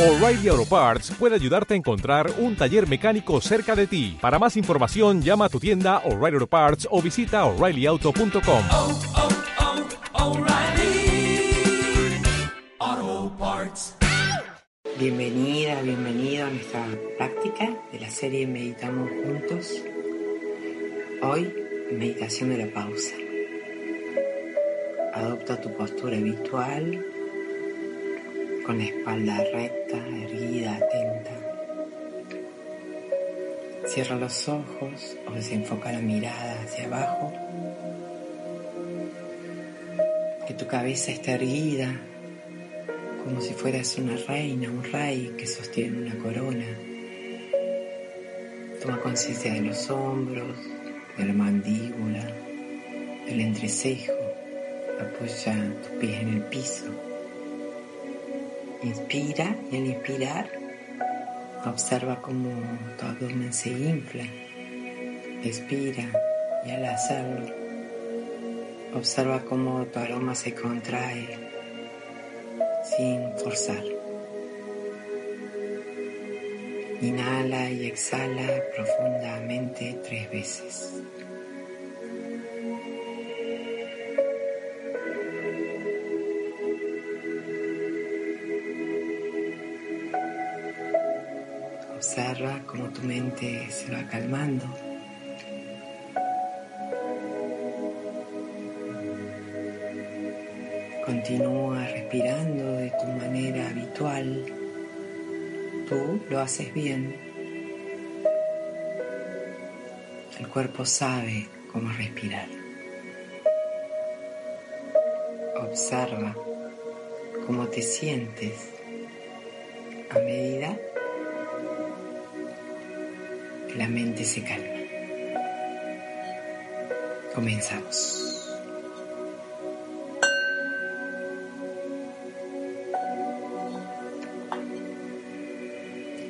O'Reilly Auto Parts puede ayudarte a encontrar un taller mecánico cerca de ti. Para más información, llama a tu tienda O'Reilly Auto Parts o visita oreillyauto.com. oh, oh, Parts. Bienvenida, bienvenido a nuestra práctica de la serie Meditamos Juntos. Hoy, meditación de la pausa. Adopta tu postura habitual con la espalda recta, erguida, atenta. Cierra los ojos o desenfoca la mirada hacia abajo. Que tu cabeza esté erguida como si fueras una reina, un rey que sostiene una corona. Toma conciencia de los hombros, de la mandíbula, del entrecejo. Apoya tus pies en el piso. Inspira y al inspirar observa cómo tu abdomen se infla. Expira y al hacerlo observa cómo tu aroma se contrae sin forzar. Inhala y exhala profundamente tres veces. Observa cómo tu mente se va calmando. Continúa respirando de tu manera habitual. Tú lo haces bien. El cuerpo sabe cómo respirar. Observa cómo te sientes a medida la mente se calma. Comenzamos.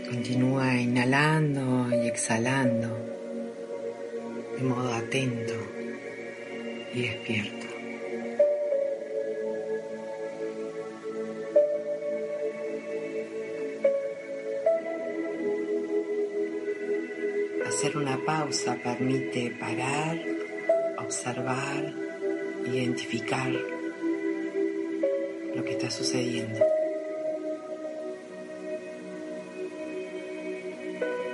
Continúa inhalando y exhalando de modo atento y despierto. Hacer una pausa permite parar, observar, identificar lo que está sucediendo.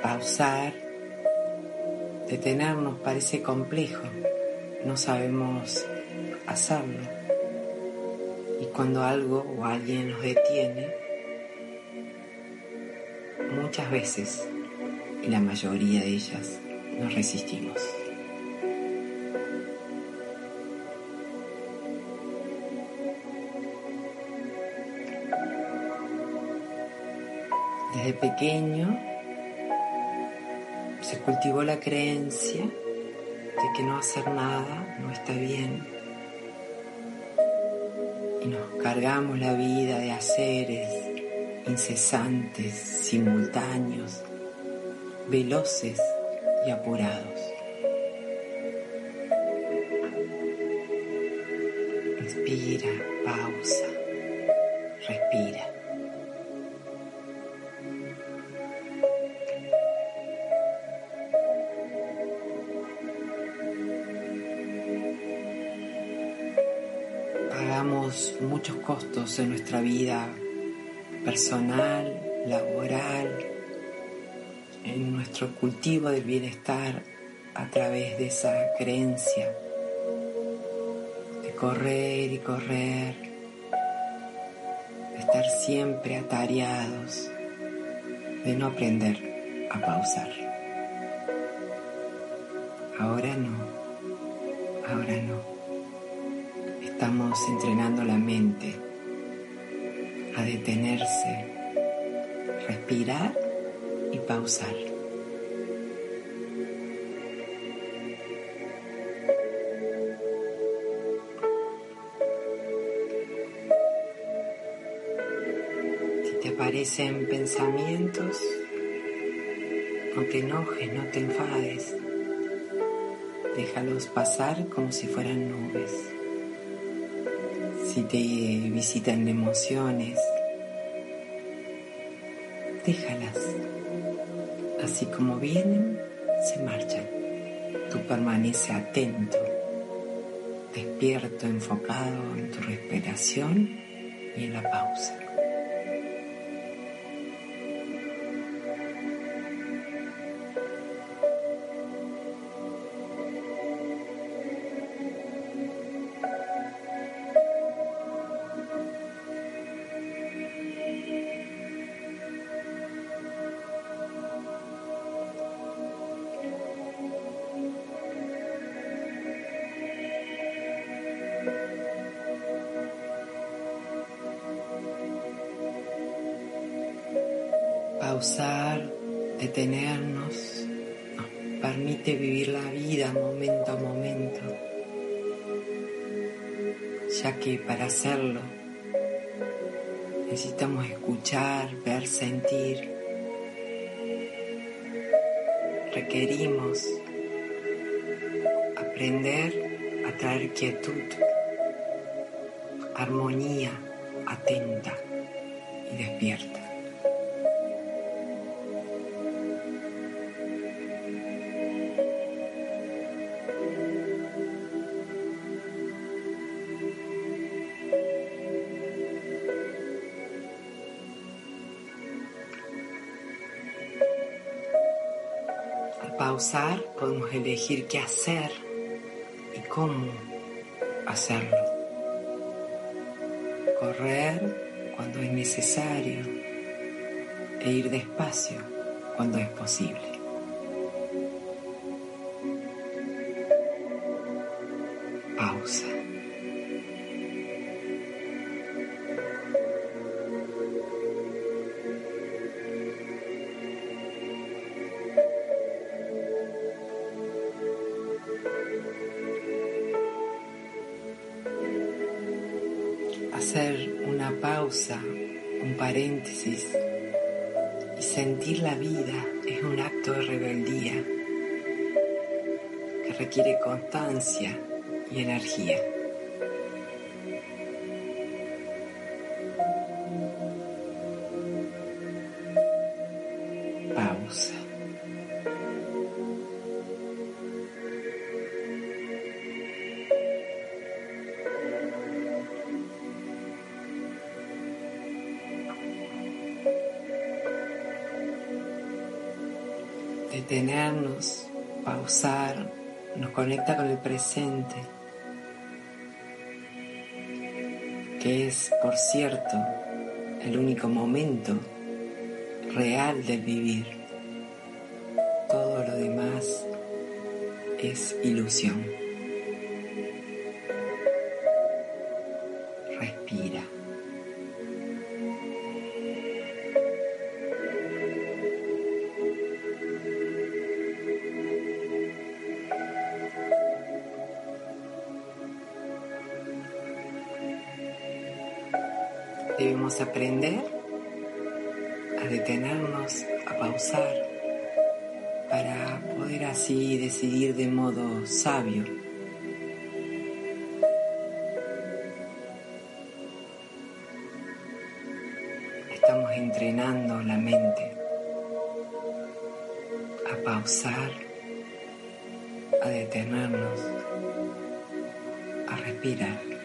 Pausar, detenernos parece complejo, no sabemos hacerlo. Y cuando algo o alguien nos detiene, muchas veces, la mayoría de ellas, nos resistimos. Desde pequeño se cultivó la creencia de que no hacer nada no está bien. Y nos cargamos la vida de haceres incesantes, simultáneos, veloces y apurados. Inspira, pausa, respira. Pagamos muchos costos en nuestra vida personal, laboral, en nuestro cultivo del bienestar a través de esa creencia de correr y correr, de estar siempre atareados, de no aprender a pausar. Ahora no, ahora no. Estamos entrenando la mente a detenerse, respirar pausar. Si te aparecen pensamientos, no te enojes, no te enfades. Déjalos pasar como si fueran nubes. Si te visitan emociones, déjalas. Así como vienen, se marchan. Tú permanece atento, despierto, enfocado en tu respiración y en la pausa. Pausar, detenernos, nos permite vivir la vida momento a momento, ya que para hacerlo necesitamos escuchar, ver, sentir. Requerimos aprender a traer quietud, armonía atenta y despierta. Pausar podemos elegir qué hacer y cómo hacerlo. Correr cuando es necesario e ir despacio cuando es posible. Pausa. Un paréntesis y sentir la vida es un acto de rebeldía que requiere constancia y energía. Detenernos, pausar, nos conecta con el presente, que es, por cierto, el único momento real del vivir. Todo lo demás es ilusión. Debemos aprender a detenernos, a pausar, para poder así decidir de modo sabio. Estamos entrenando la mente a pausar, a detenernos, a respirar.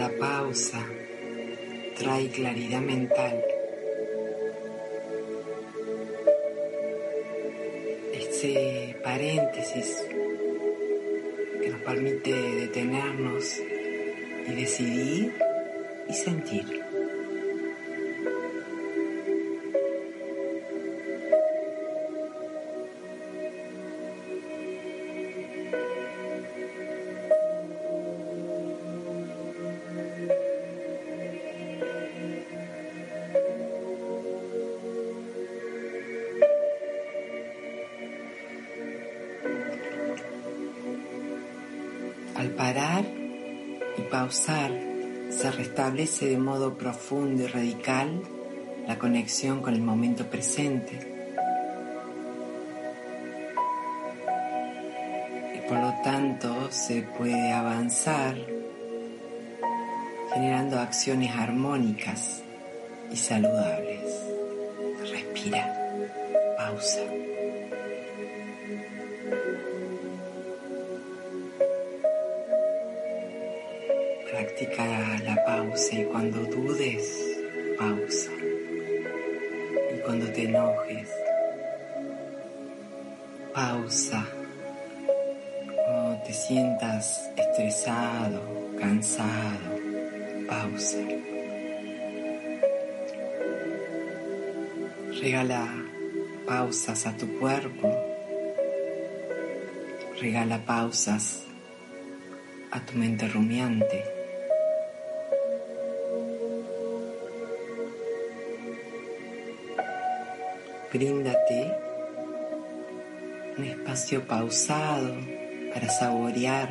La pausa trae claridad mental. Ese paréntesis que nos permite detenernos y decidir y sentir. Parar y pausar, se restablece de modo profundo y radical la conexión con el momento presente. Y por lo tanto se puede avanzar generando acciones armónicas y saludables. Respira, pausa. Y cuando dudes, pausa. Y cuando te enojes, pausa. Cuando te sientas estresado, cansado, pausa. Regala pausas a tu cuerpo. Regala pausas a tu mente rumiante. Bríndate un espacio pausado para saborear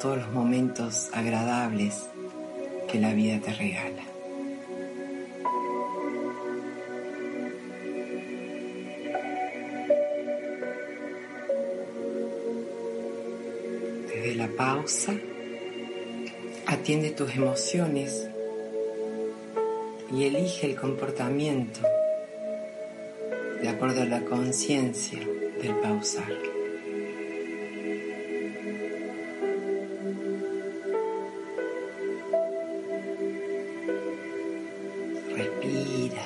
todos los momentos agradables que la vida te regala. Desde la pausa, atiende tus emociones y elige el comportamiento de acuerdo a la conciencia del pausar. Respira.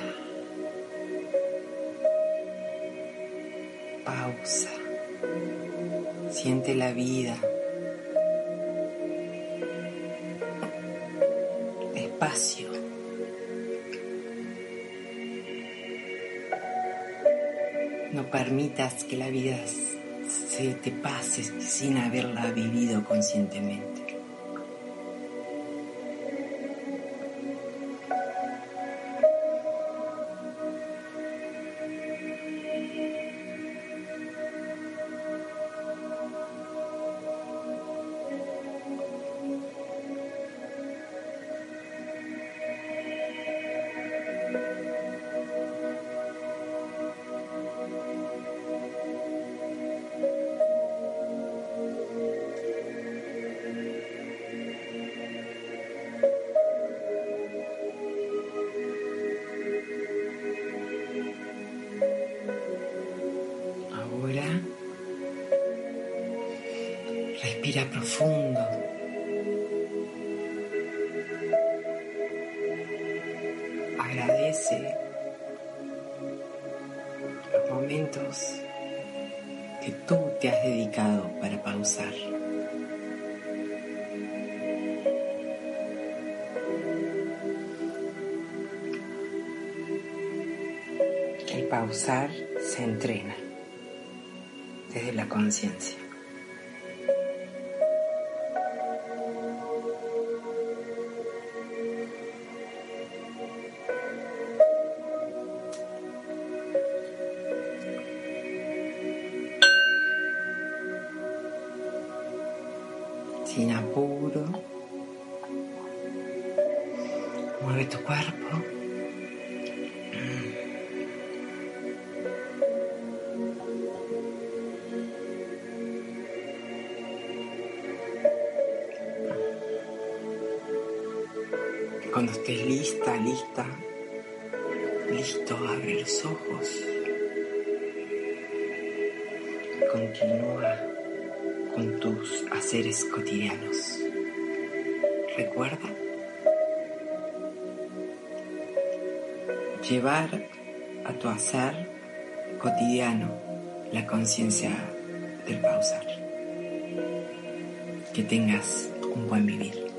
Pausa. Siente la vida. Despacio. Permitas que la vida se te pase sin haberla vivido conscientemente. Respira profundo. Agradece los momentos que tú te has dedicado para pausar. El pausar se entrena desde la conciencia. Sin apuro, mueve tu cuerpo. Cuando estés lista, lista, listo, abre los ojos. Continúa con tus haceres cotidianos. Recuerda llevar a tu hacer cotidiano la conciencia del pausar. Que tengas un buen vivir.